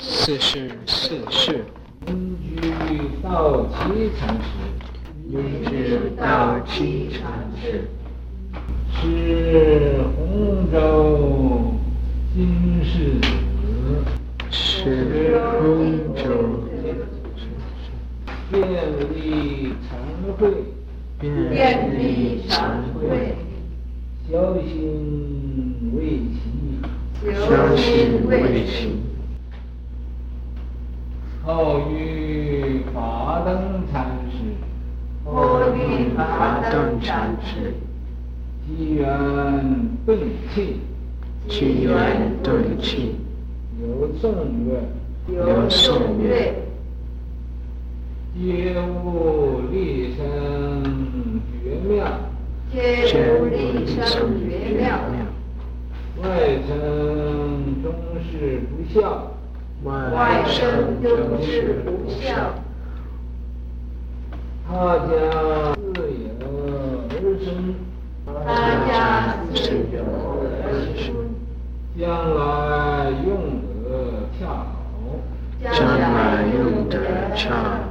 四世四世，云居道期禅师。云居道期禅师。是。洪州金世子。是。洪州。遍历禅会。遍历禅会。小心为习。小心为习。后遇法灯禅师。后遇法灯禅师。机缘顿契。机缘顿契。有颂曰。有颂曰。皆悟立身绝妙。皆悟立身绝妙。外称终是不肖。外乘终是不肖。他家自有儿孙。他家自有儿孙。将来用得恰好。将来用得恰好。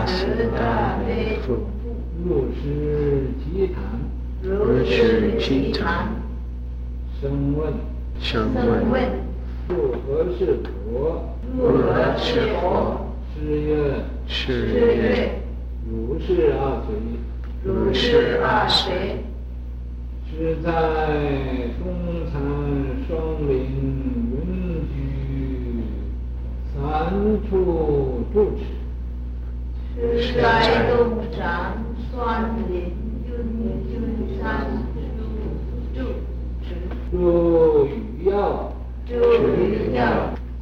大慈大悲父？如是栴谈。如是栴谈。声问。声闻。如何是佛？如何是佛？是曰。是曰。如是阿闍。如是阿闍。是在东禅双林云居三处住持。是在东禅双林云居三处住持。住与要。住与要。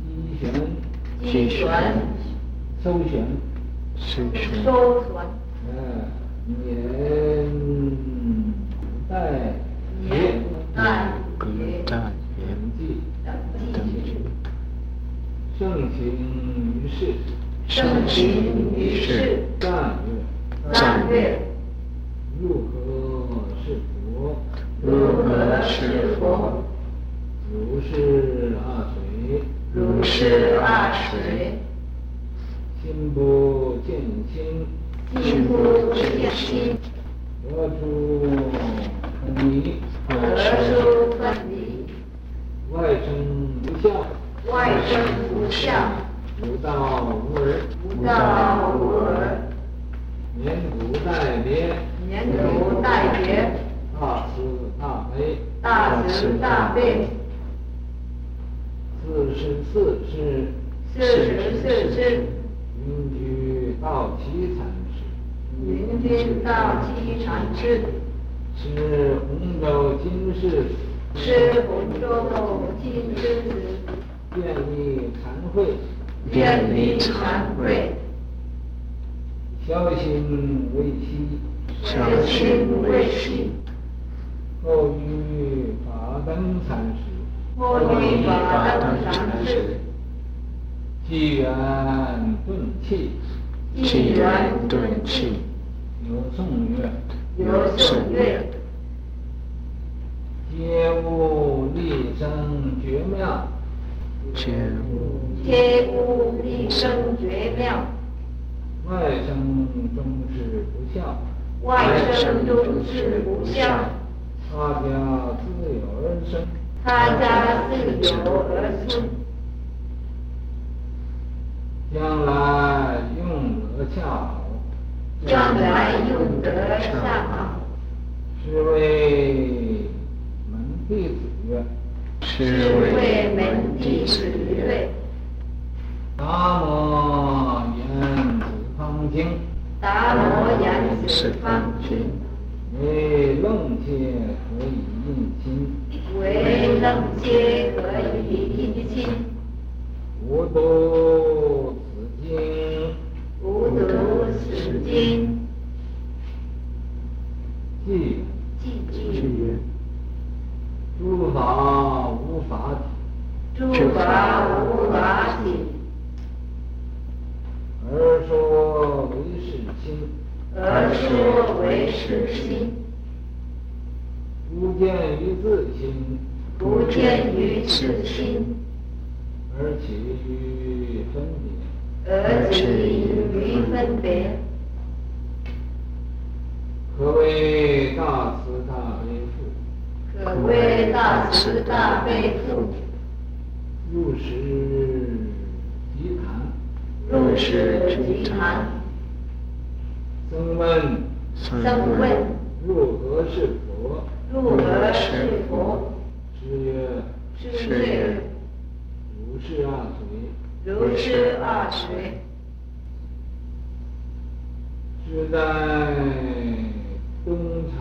稽旋。稽旋。搜旋。搜旋。搜旋。嗯，年代。年古代。年纪。等记。盛行于世。盛行于世。赞曰。赞曰。如何是佛？如何是佛？如是二水。如是二水。心不见心。心不见心。何处分离？何处分离？外乘不肖。外乘不肖。无道无耳。无道无耳。年古代别。年古代别。大慈大悲。大慈大悲。四十四世。四十四世。云居道期禅师。云居道期禅师。是洪是洪州金世子。遍历禅会。遍历禅会。小心为习。小心为习。后遇法灯禅师。后遇法灯禅师。机缘顿契。机缘顿契。有颂曰。有颂曰。立身绝妙。皆无。皆无立生绝妙。外生终是不孝。外生终是不孝。他家自有儿孙。他家自有而出，将来用得恰好，将来用得恰好，是为门弟子曰，是为门弟子曰，达摩言子方经，达摩言子方经，为楞伽可以为楞伽。可以印心，吾读心，而说为是心，不见于自心，不见于自心，而起于分别，而起于分别，可谓大慈大悲父，可谓大慈大悲父，入时即谈，入室即谈，僧问，僧问，入何是佛？入何是佛？师曰，师曰，如是二随，如是二随，是在东禅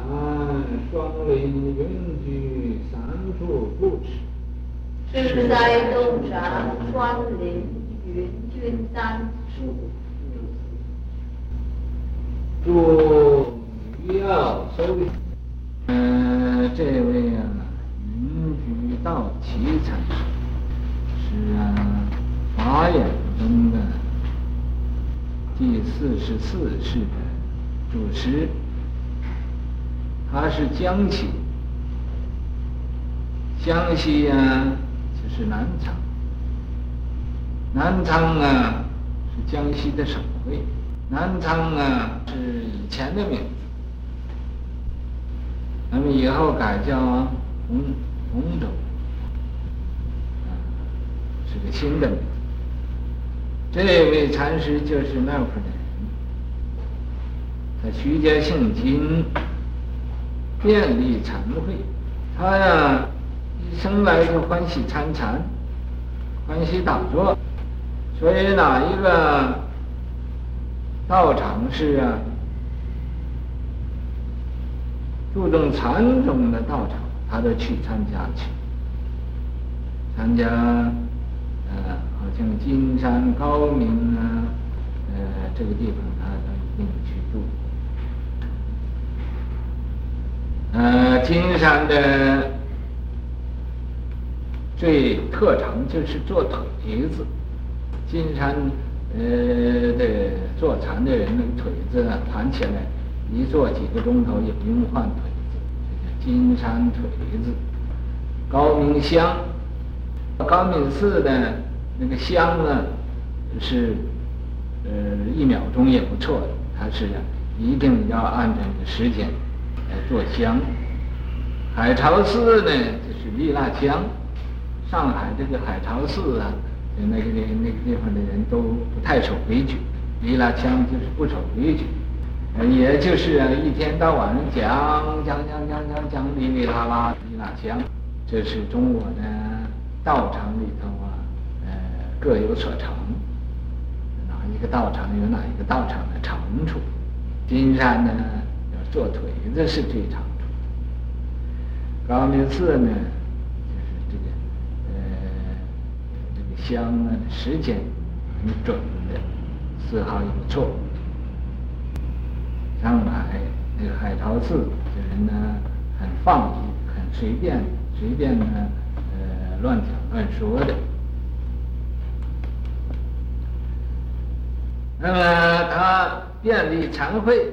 双林云居三处住持，是在东禅双林云居三处住于要收。呃，这位啊，云居道期禅师，是啊，法眼中的第四十四世的祖师，他是江西，江西、啊，就是南昌，南昌啊是江西的省会，南昌啊是以前的名字。那么以后改叫洪洪州，啊，是个新的名字。这位禅师就是那会儿的人，他徐家姓金，遍历禅会，他呀一生来就欢喜参禅，欢喜打坐，所以哪一个道场是啊？注重禅宗的道场，他都去参加去。参加，呃，好像金山、高明啊，呃，这个地方他都一定去住。呃，金山的最特长就是做腿子。金山，呃的坐禅的人，那个腿子啊，弹起来。一坐几个钟头也不用换腿子，金山腿子。高明香，高明寺的那个香呢，是呃一秒钟也不错的，它是一定要按照这个时间来做香。海潮寺呢，就是蜜蜡香。上海这个海潮寺啊，那个那那个地方的人都不太守规矩，蜜蜡香就是不守规矩。也就是啊，一天到晚讲讲讲讲讲讲哩哩啦啦哩啦讲，这是中国的道场里头啊，呃，各有所长，哪一个道场有哪一个道场的长处。金山呢，要做腿子是最长处。高明寺呢，就是这个呃这个香呢，时间很准的，丝毫也不错。上海那个海潮寺的人呢，很放逸，很随便，随便呢，呃，乱讲乱说的。那么他遍历禅会，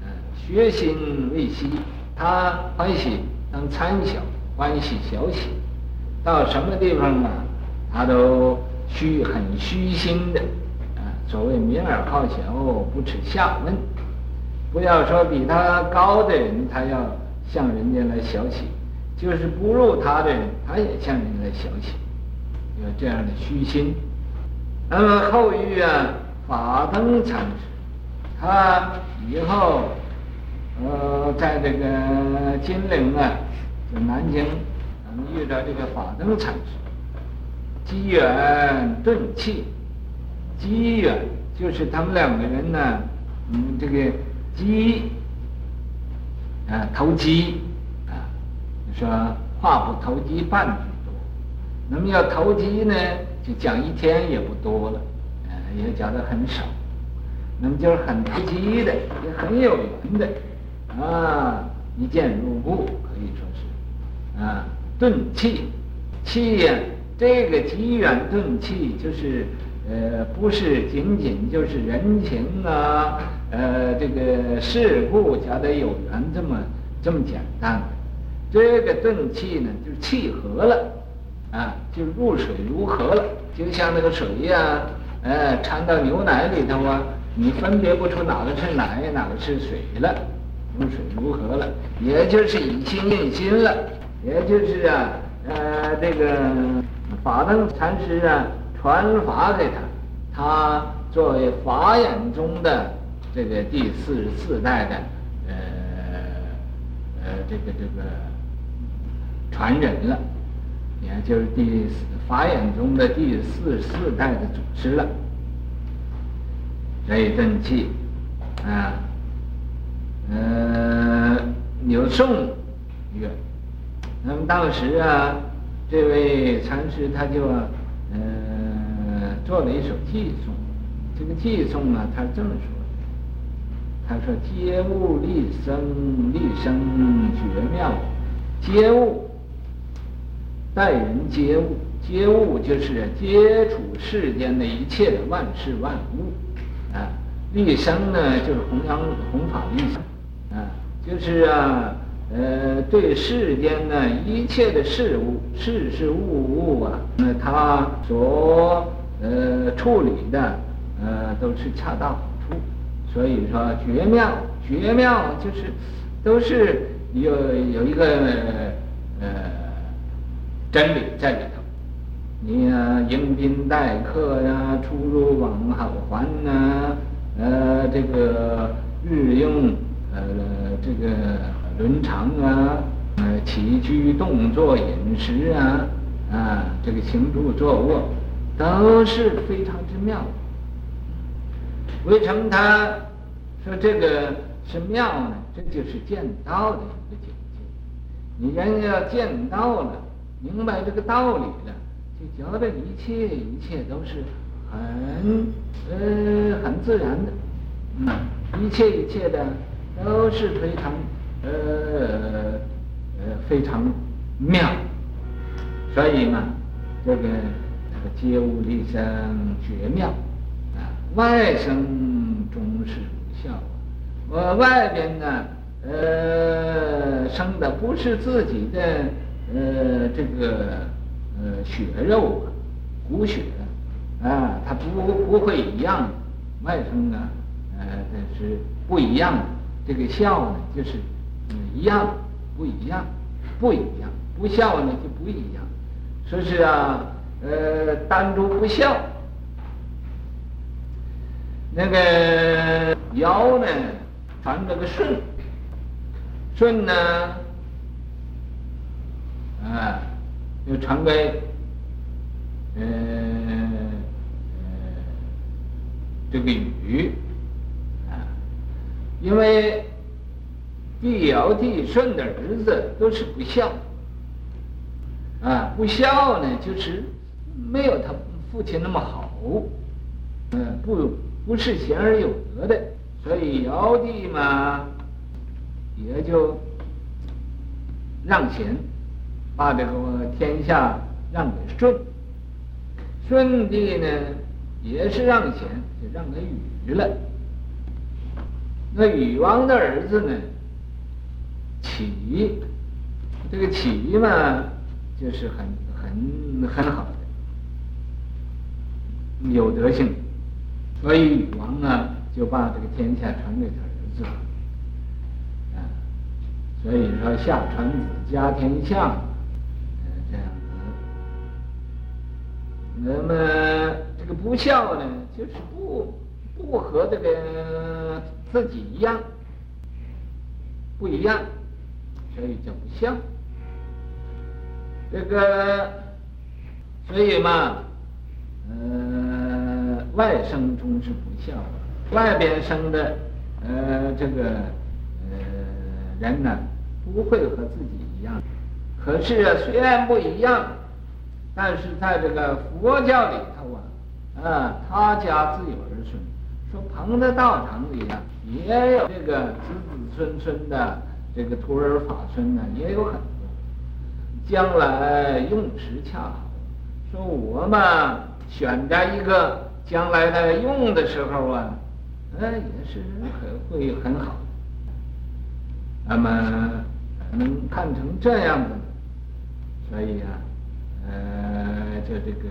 嗯，学心未息，他欢喜当参小，欢喜小喜，到什么地方呢，他都虚很虚心的。啊所谓名尔好小，不耻下问。不要说比他高的人，他要向人家来小喜，就是不入他的人，他也向人来学习，有这样的虚心。那么后遇啊，法灯禅师，他以后呃，在这个金陵啊，就南京，咱们遇到这个法灯禅师，机缘顿契，机缘就是他们两个人呢，嗯，这个机啊投机啊。说话不投机半句多，那么要投机呢，就讲一天也不多了，呃，也讲的很少。那么就是很投机的，也很有缘的，啊，一见如故，可以说是，啊，顿契，契呀，这个机缘顿气，就是呃，不是仅仅就是人情啊，呃，这个事故才得有缘这么这么简单。这个顿气呢，就是契合了，啊，就入水如河了，就像那个水呀，呃，掺到牛奶里头啊，你分别不出哪个是奶，哪个是水了，入水如河了，也就是以心印心了，也就是啊，呃，这个法灯禅师啊，传法给他，他作为法眼中的这个第四十四代的，呃，呃，这个这个。传人了，也就是第四法眼中的第四十四代的祖师了。这一顿气，啊，呃，有颂曰，那么当时啊，这位禅师他就呃做了一首偈颂，这个偈颂呢，他这么说的，他说：“皆物立生，立生绝妙，皆物。”待人接物，接物就是接触世间的一切的万事万物，啊，立生呢就是弘扬弘法立生，啊，就是啊，呃，对世间呢一切的事物，事事物物啊，那他所呃处理的呃都是恰到好处，所以说绝妙，绝妙就是都是有有一个呃。真理在里头，你呀、啊，迎宾待客呀、出入往好还呐、啊，呃，这个日用，呃，这个伦常啊，呃，起居动作饮食啊，啊，这个行住坐卧，都是非常之妙。为什么他说这个是妙呢？这就是见道的一个境界。你人要见道了。明白这个道理了，就觉得一切一切都是很呃很自然的，嗯，一切一切的都是非常呃呃非常妙，所以嘛，这个这个皆物立生绝妙啊，外生终是无效，我外边呢呃生的不是自己的。呃，这个呃血肉啊，骨血啊，它不不会一样，外生呢，呃，但是不一样的。这个效呢，就是嗯一样，不一样，不一样，不孝呢就不一样。说是啊，呃，单独不孝。那个尧呢，传这个舜，舜呢。啊，又传给，呃，呃，这个禹，啊，因为帝尧、帝舜的儿子都是不孝，啊，不孝呢，就是没有他父亲那么好，嗯、不不是贤而有德的，所以尧帝嘛，也就让贤。把这个天下让给舜，舜帝呢也是让贤，就让给禹了。那禹王的儿子呢，启，这个启嘛，就是很很很好的，有德性，所以禹王啊就把这个天下传给他儿子，啊，所以说夏传子家天下，呃这样子。那么这个不孝呢，就是不不和这个自己一样，不一样，所以叫不孝。这个所以嘛，呃，外甥中是不孝的，外边生的呃这个呃人呢。不会和自己一样，可是啊，虽然不一样，但是在这个佛教里头啊，啊，他家自有儿孙，说彭德道场里啊，也有这个子子孙孙的这个徒儿法村呢，也有很多。将来用时恰好，说我嘛选择一个将来的用的时候啊，呃，也是很会很好。那么。能看成这样的，所以啊，呃，就这个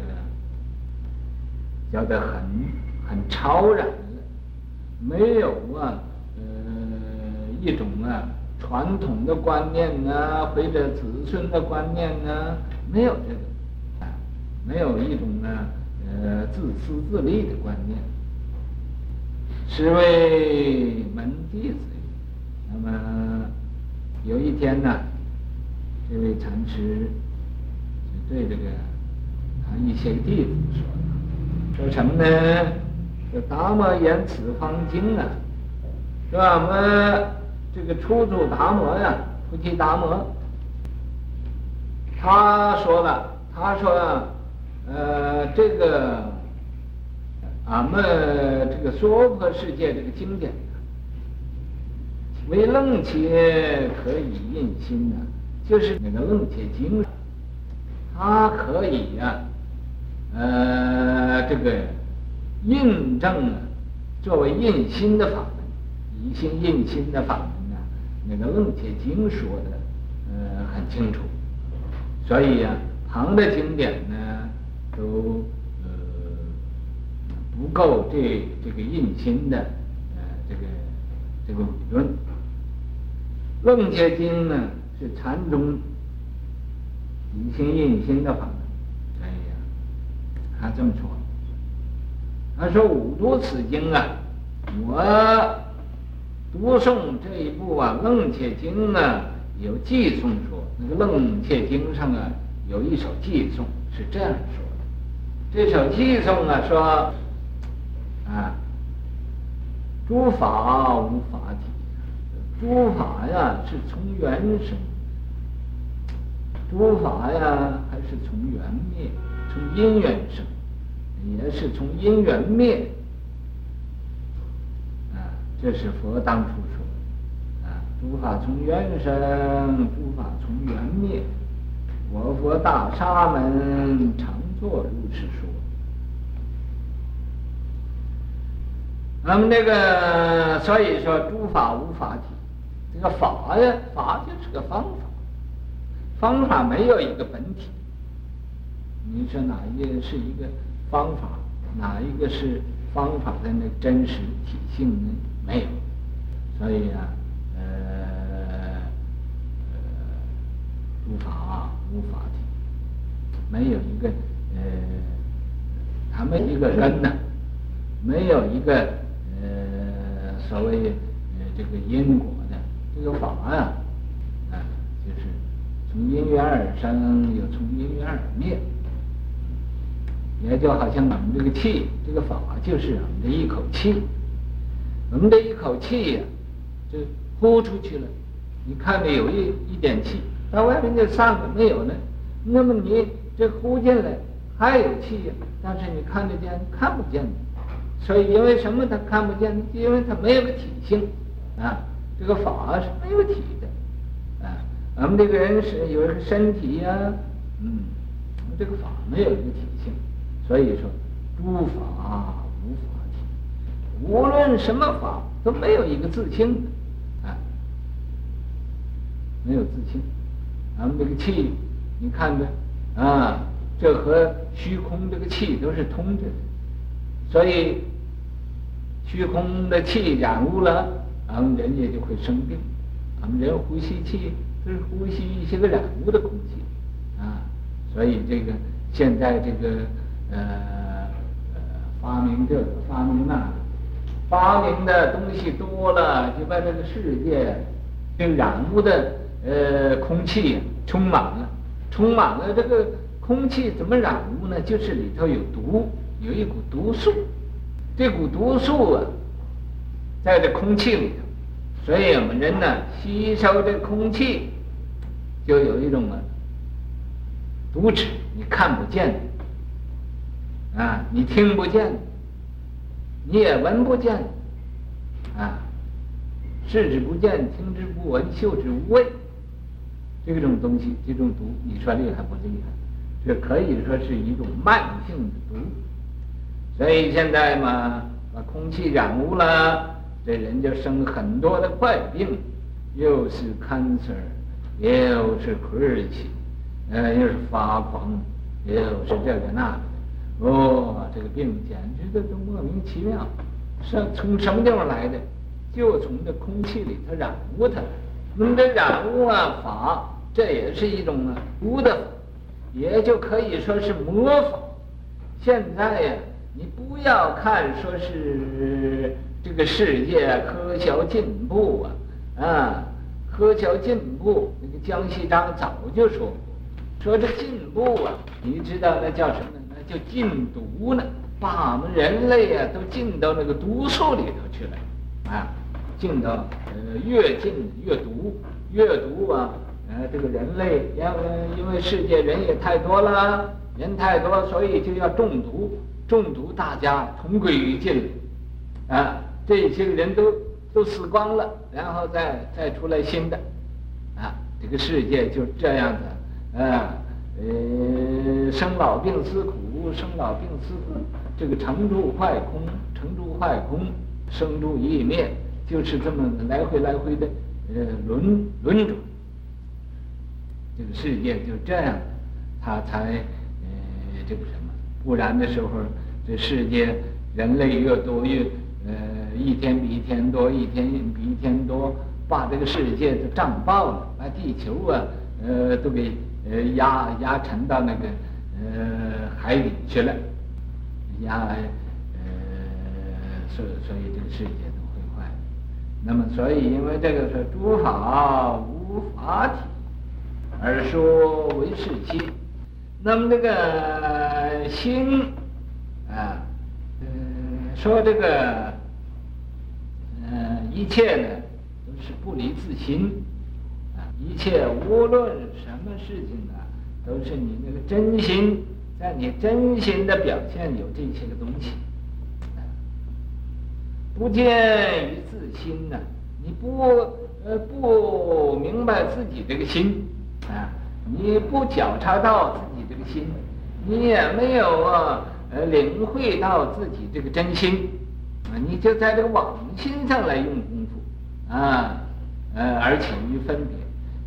叫得很很超然了，没有啊，呃，一种啊传统的观念呢、或者子孙的观念呢、没有这个，啊，没有一种呢、呃，自私自利的观念，是为门弟子，那么。有一天呢，这位禅师就对这个他一些弟子说：“说什么呢？说达摩言此方经啊，是吧？我们这个初祖达摩呀，菩提达摩，他说了，他说，呃，这个俺们这个娑婆世界这个经典。”为楞伽可以印心呢，就是那个楞伽经，它可以呀、呃，这个印证啊，作为印心的法门，以心印心的法门，那个楞伽经说的呃很清楚，所以呀、啊，旁的经典呢都呃不够这这个印心的呃这个这个理论。楞伽经呢是禅宗以心印心的法门，哎呀，他这么说。他说五读此经啊，我读诵这一部啊楞伽经呢有偈颂说，那个楞伽经上啊有一首偈颂是这样说的，这首偈颂啊说啊，诸法无法体。诸法呀是从缘生，诸法呀还是从缘灭，从因缘生，也是从因缘灭。这是佛当初说，啊，诸法从缘生，诸法从缘灭。我佛大沙门常作如是说。那么那个，所以说诸法无法体。这个法呀，法就是个方法，方法没有一个本体。你说哪一个是一个方法，哪一个是方法的那真实体性呢？没有。所以啊，呃，呃，无法无法，没有一个呃，他没有一个根呢，没有一个呃所谓呃这个因果的。这个法啊，啊，就是从因缘而生，又从因缘而灭，也就好像我们这个气，这个法就是我们的一口气，我们这一口气呀，就呼出去了，你看着有一一点气，到外面就散了，没有了，那么你这呼进来还有气呀，但是你看得见看不见，所以因为什么它看不见呢？因为它没有个体性啊。这个法是没有体的，啊，我们这个人是有个身体呀、啊，嗯，这个法没有一个体性，所以说诸法，无论什么法都没有一个自清的，啊，没有自清，咱们这个气，你看着，啊，这和虚空这个气都是通着的，所以虚空的气染污了。然后人家就会生病，咱们人呼吸气都是呼吸一些个染污的空气，啊，所以这个现在这个呃呃发明这个发明那个，发明的东西多了，就把这个世界这染污的呃空气充满了，充满了这个空气怎么染污呢？就是里头有毒，有一股毒素，这股毒素啊，在这空气里头。所以我们人呢，吸收这空气，就有一种啊，毒质，你看不见的，啊，你听不见，你也闻不见，啊，视之不见，听之不闻，嗅之无味，这种东西，这种毒，你说厉害不厉害？这可以说是一种慢性的毒。所以现在嘛，把空气染污了。这人就生很多的怪病，又是 cancer，又是土耳其，呃，又是发狂，又是这个那个，哦，这个病简直的都莫名其妙，是从什么地方来的？就从这空气里头染污它。那么这染污啊法，这也是一种啊污的，也就可以说是魔法。现在呀，你不要看说是。这个世界科学进步啊，啊，科学进步，那个江西章早就说，说这进步啊，你知道那叫什么？就禁毒呢，把我们人类啊都禁到那个毒素里头去了，啊，禁到呃越禁越毒，越毒啊，呃这个人类因为因为世界人也太多了，人太多，所以就要中毒，中毒大家同归于尽了，啊。这些个人都都死光了，然后再再出来新的，啊，这个世界就这样子，啊，呃，生老病死苦，生老病死苦，这个成住坏空，成住坏空，生住异灭，就是这么来回来回的，呃，轮轮转，这个世界就这样，他才呃这个什么，不然的时候，这世界人类越多越。呃，一天比一天多，一天比一天多，把这个世界都胀爆了，把地球啊，呃，都给呃压压沉到那个呃海底去了，压呃，所所以这个世界都会坏。那么，所以因为这个是诸法无法体，而说唯识期。那么这个心啊，呃，说这个。一切呢，都是不离自心，啊，一切无论什么事情呢，都是你那个真心，那你真心的表现有这些个东西，不见于自心呢，你不呃不明白自己这个心，啊，你不觉察到自己这个心，你也没有啊呃领会到自己这个真心。啊你就在这个妄心上来用功夫，啊，呃，而起于分别。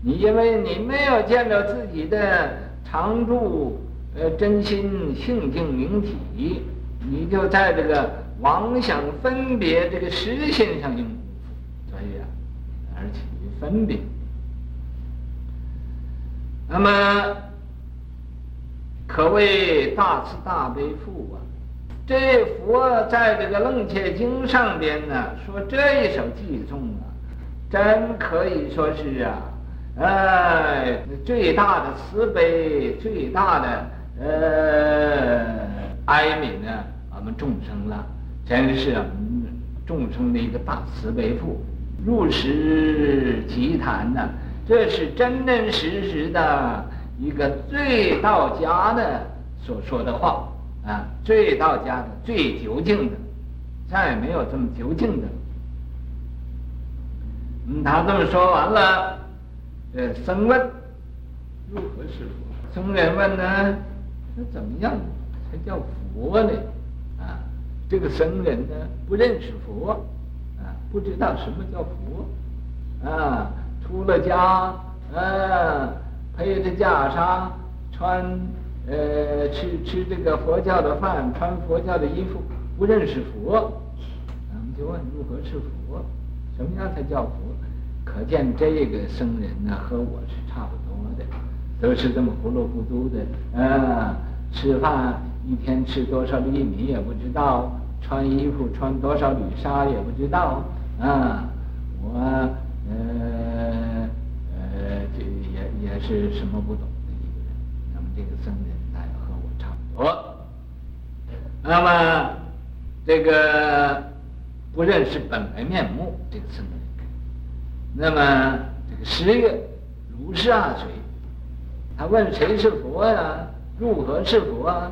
你因为你没有见到自己的常住，呃，真心性净明体，你就在这个妄想分别这个实心上用功夫，所以啊，而起于分别。那么，可谓大慈大悲父啊。这佛在这个《楞伽经》上边呢，说这一首偈颂啊，真可以说是啊，呃，最大的慈悲，最大的呃哀悯呢，我们众生了，真是我们众生的一个大慈悲父，入实偈谈呢，这是真真实实的一个最到家的所说的话。啊，最到家的、最究竟的，再也没有这么究竟的。嗯，他这么说完了，呃，僧问如何是佛？僧人问呢，那怎么样才叫佛呢？啊，这个僧人呢不认识佛，啊，不知道什么叫佛，啊，出了家，啊，披着袈裟，穿。呃，吃吃这个佛教的饭，穿佛教的衣服，不认识佛，咱们就问如何是佛？什么样才叫佛？可可见这个僧人呢和我是差不多的，都是这么糊里糊涂的。啊，吃饭一天吃多少粒米也不知道，穿衣服穿多少缕纱也不知道。啊，我呃呃这也也是什么不懂的一个人。那么这个僧人他也和我差不多。那么这个不认识本来面目，这个僧人。那么这个十月如是二水，他问谁是佛呀？如何是佛啊？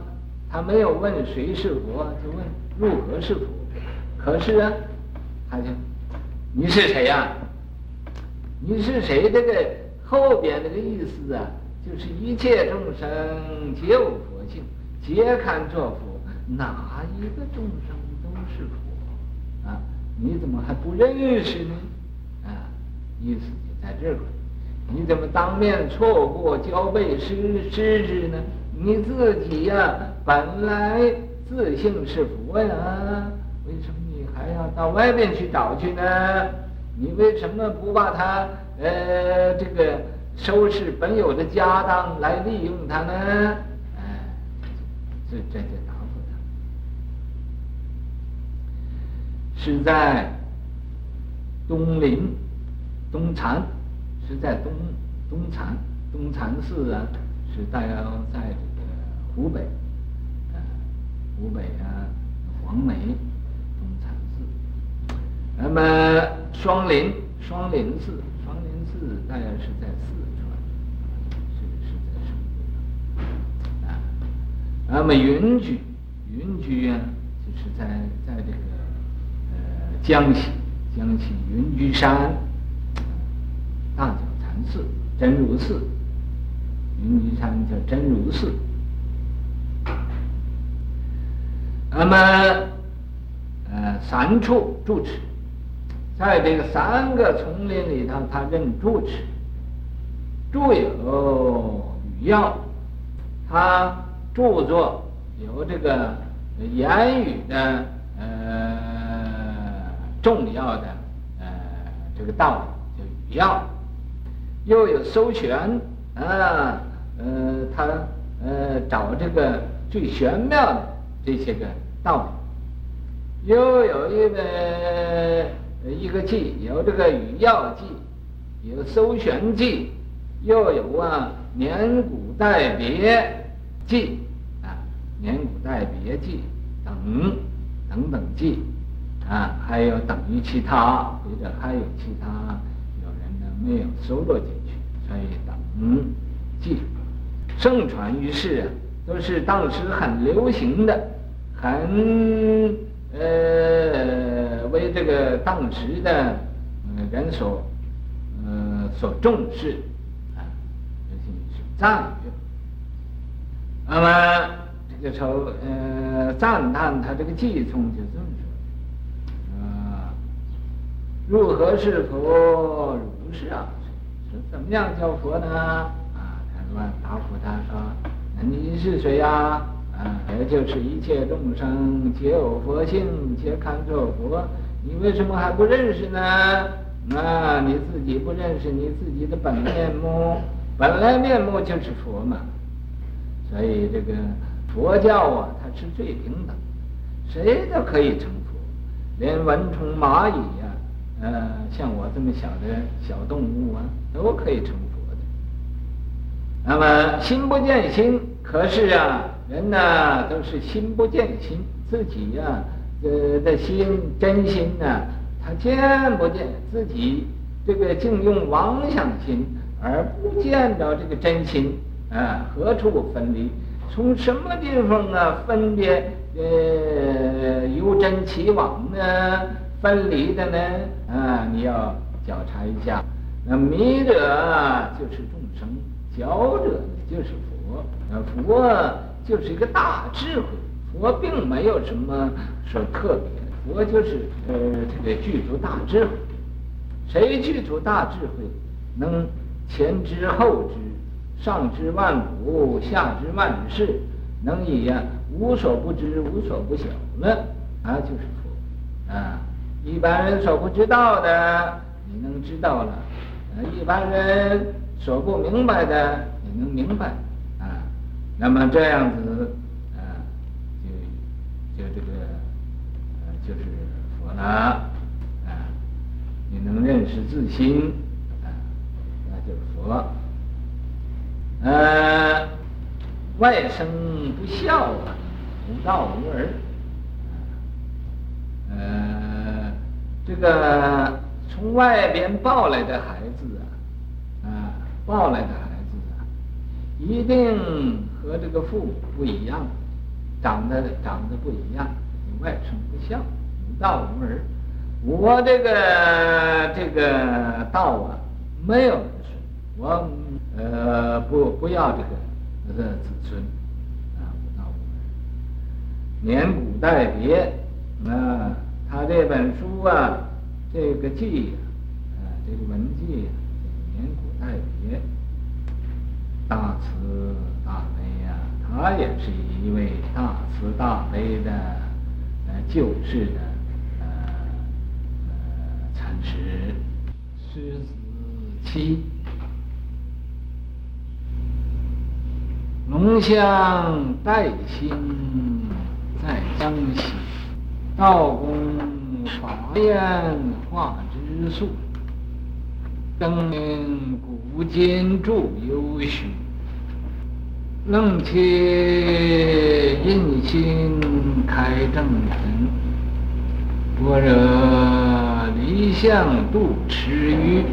他没有问谁是佛，就问如何是佛。可是啊，他就你是谁呀？你是谁？这个后边这个意思啊，就是一切众生皆有佛性，皆堪作佛，哪一个众生都是佛啊？你怎么还不认识呢？啊意思就在这块，你怎么当面错过交背失失之呢？你自己呀、本来自性是佛呀，为什么你还要到外面去找去呢？你为什么不把它呃这个收拾本有的家当来利用它呢？哎，这这就答复他，是在东林。东禅是在东东禅，东禅寺啊，是大概在这个湖北，呃，湖北啊，黄梅东禅寺。那么双林，双林寺，双林寺大概是在四川，是是在什么？啊，那么云居，云居啊，就是在在这个呃江西，江西云居山。大觉禅寺、真如寺，云居山叫真如寺。那么，呃，三处住持，在这个三个丛林里头，他任住持。著有语要，他著作有这个言语的呃重要的呃这个道理，叫语要。又有搜玄啊，呃，他呃找这个最玄妙的这些个道理，又有一个一个记，有这个语要记，有搜玄记，又有啊年古代别记啊，年古代别记等等等记啊，还有等于其他，或者还有其他有人呢。没有收录进去，所以嗯记盛传于世啊，都是当时很流行的，很呃为这个当时的人所呃所重视啊，尤其是赞誉。那么这个时候呃赞叹他这个偈颂就这么说啊，如何是佛？是啊，怎么样叫佛呢？啊，他说答复他说：“你是谁呀？啊，也就是一切众生皆有佛性，皆堪作佛。你为什么还不认识呢？啊，你自己不认识你自己的本面目，本来面目就是佛嘛。所以这个佛教啊，它是最平等，谁都可以成佛，连蚊虫蚂蚁呀。”呃，像我这么小的小动物啊，都可以成佛的。那么心不见心，可是啊，人呢都是心不见心，自己呀、啊，呃的心真心呢、他见不见自己这个净用妄想心，而不见着这个真心啊，何处分离？从什么地方啊分别呃由真起妄呢？分离的呢？啊，你要觉察一下。那迷者就是众生，觉者就是佛。那佛就是一个大智慧。佛并没有什么说特别，佛就是呃这个具足大智慧。谁具足大智慧，能前知后知，上知万古，下知万世，能以呀无所不知，无所不晓了，啊就是佛啊。一般人所不知道的，你能知道了，呃，一般人所不明白的，你能明白，啊，那么这样子，啊，就就这个，呃，就是佛了，啊，你能认识自心，啊，那就是佛，呃，外生不孝啊，无道无儿，呃，这个。从外边抱来的孩子啊，啊，抱来的孩子啊，一定和这个父母不一样，长得长得不一样，外甥不孝，无道无儿。我这个这个道啊，没有子孙，我呃不不要这个呃子孙啊，无道无儿。年古代别，啊他这本书啊。这个记啊，啊，这个文记啊，年古代别，大慈大悲呀，他也是一位大慈大悲的呃救世的呃呃禅师。狮子七，龙象代兴在江西，道公。法焰化之术，灯明古今着幽虚，楞伽印心开正等，般若离相度池鱼，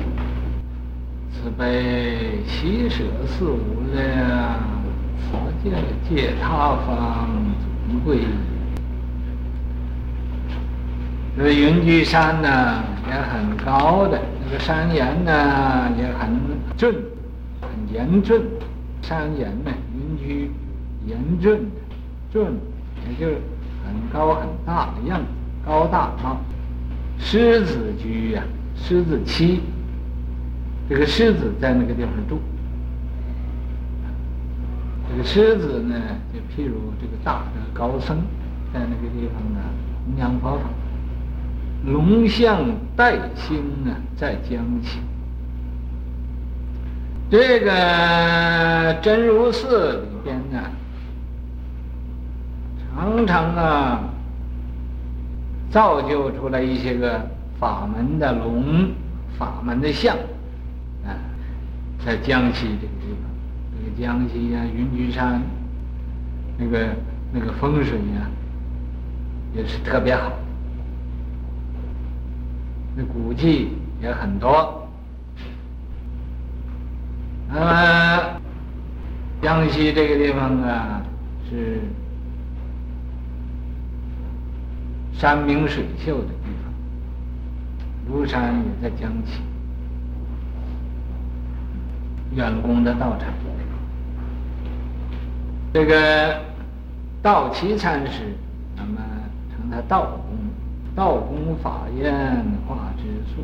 慈悲喜舍四无量，此界界他方总归。这个云居山呢也很高的，那个山岩呢也很峻，很严峻。山岩呢，云居严峻的，峻，也就是很高很大的样子，高大啊。狮子居呀，狮子栖，这个狮子在那个地方住。这个狮子呢，就譬如这个大的高僧，在那个地方呢，弘扬佛法。龙象代兴啊，在江西。这个真如寺里边呢，常常啊，造就出来一些个法门的龙，法门的象啊，在江西这个地方，这个江西呀，云居山，那个那个风水呀，也是特别好。那古迹也很多，那么江西这个地方啊，是山明水秀的地方，庐山也在江西，远公的道场，这个道祺禅师，那么称他道公。道公法焰化之术，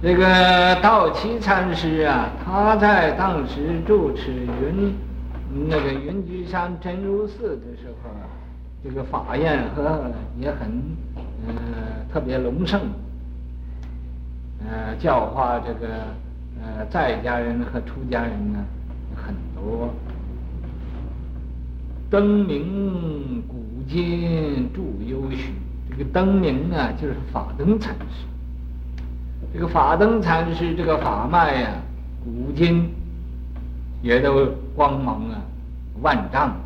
这个道祺禅师啊，他在当时住持云那个云居山真如寺的时候，这个法焰和也很呃特别隆盛，呃教化这个呃在家人和出家人呢很多，灯明古今著幽虚。这个灯明啊，就是法灯禅师。这个法灯禅师这个法脉、啊，古今也都光芒啊万丈，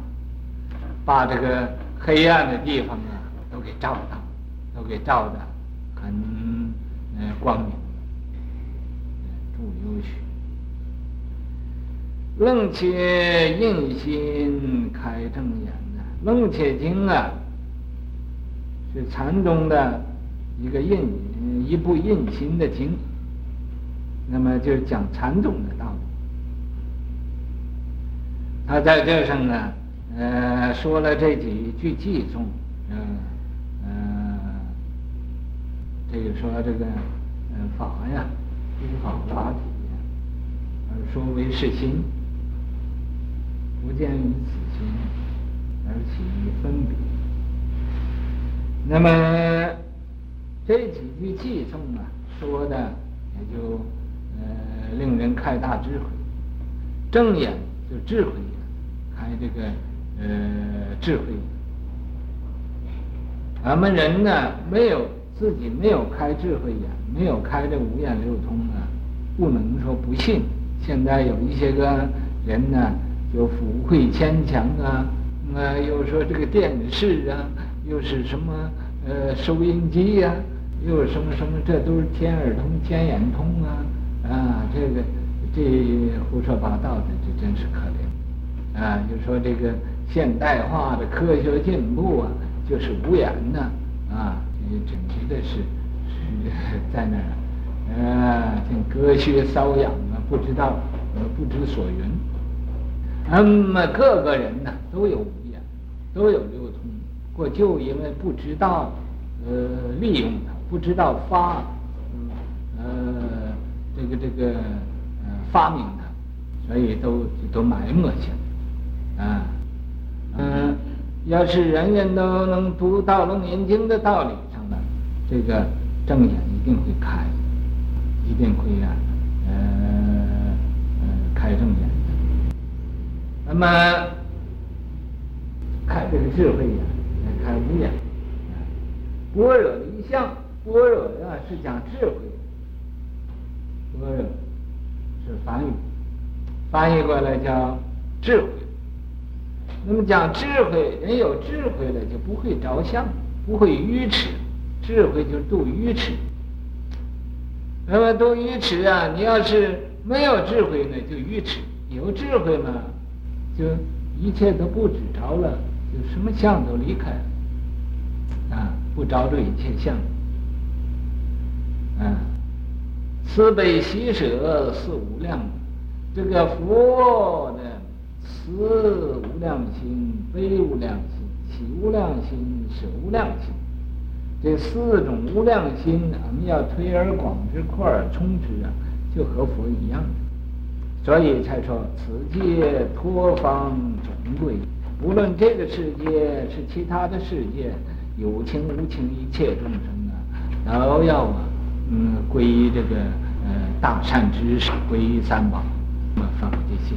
把这个黑暗的地方啊都给照到，都给照的很呃光明。着幽虚，楞伽印心开正眼呐，楞伽经啊。是禅宗的一个印一部印心的经，那么就是讲禅宗的道理。他在这上呢，呃，说了这几句偈颂，嗯、呃，呃，这个说这个，呃，法呀，诸法法体呀，而说为是心，不见于此心，而起分别。那么这几句偈颂啊，说的也就呃令人开大智慧。正眼就智慧眼，开这个呃智慧眼。咱们人呢，没有自己没有开智慧眼，没有开这五眼六通呢，不能说不信。现在有一些个人呢，就附会牵强啊，呃，又说这个电视啊，又是什么呃收音机呀、啊，又什么什么，这都是天耳通、天眼通啊，啊，这个这胡说八道的，这真是可怜啊！就说这个现代化的科学进步啊。就是无言呐，啊，这整体的是是在那儿，呃，这隔靴搔痒啊，不知道呃不知所云。那么各个人呢都有无言，都有六通，过就因为不知道呃利用它，不知道发，呃这个这个呃发明它，所以都都埋没下来，啊，嗯。要是人人都能读《到楞严经》的道理上呢，这个正眼一定会开，一定会啊，呃呃开正眼。那么开这个智慧眼，开无眼。般若的一项，般若呀是讲智慧，般若是梵语，翻译过来叫智慧。那么讲智慧，人有智慧了就不会着相，不会愚痴。智慧就度愚痴。那么度愚痴啊，你要是没有智慧呢，就愚痴；有智慧嘛，就一切都不执着了，就什么相都离开了，啊，不着这一切相。啊，慈悲喜舍是无量，这个佛的。慈无量心，悲无量心，喜无量心，舍无量心，这四种无量心，我们要推而广之，扩而充之啊，就和佛一样的，所以才说此界托方总归。无论这个世界是其他的世界，有情无情一切众生啊，都要啊，嗯，归于这个呃大善知识，归于三宝，那么放这些。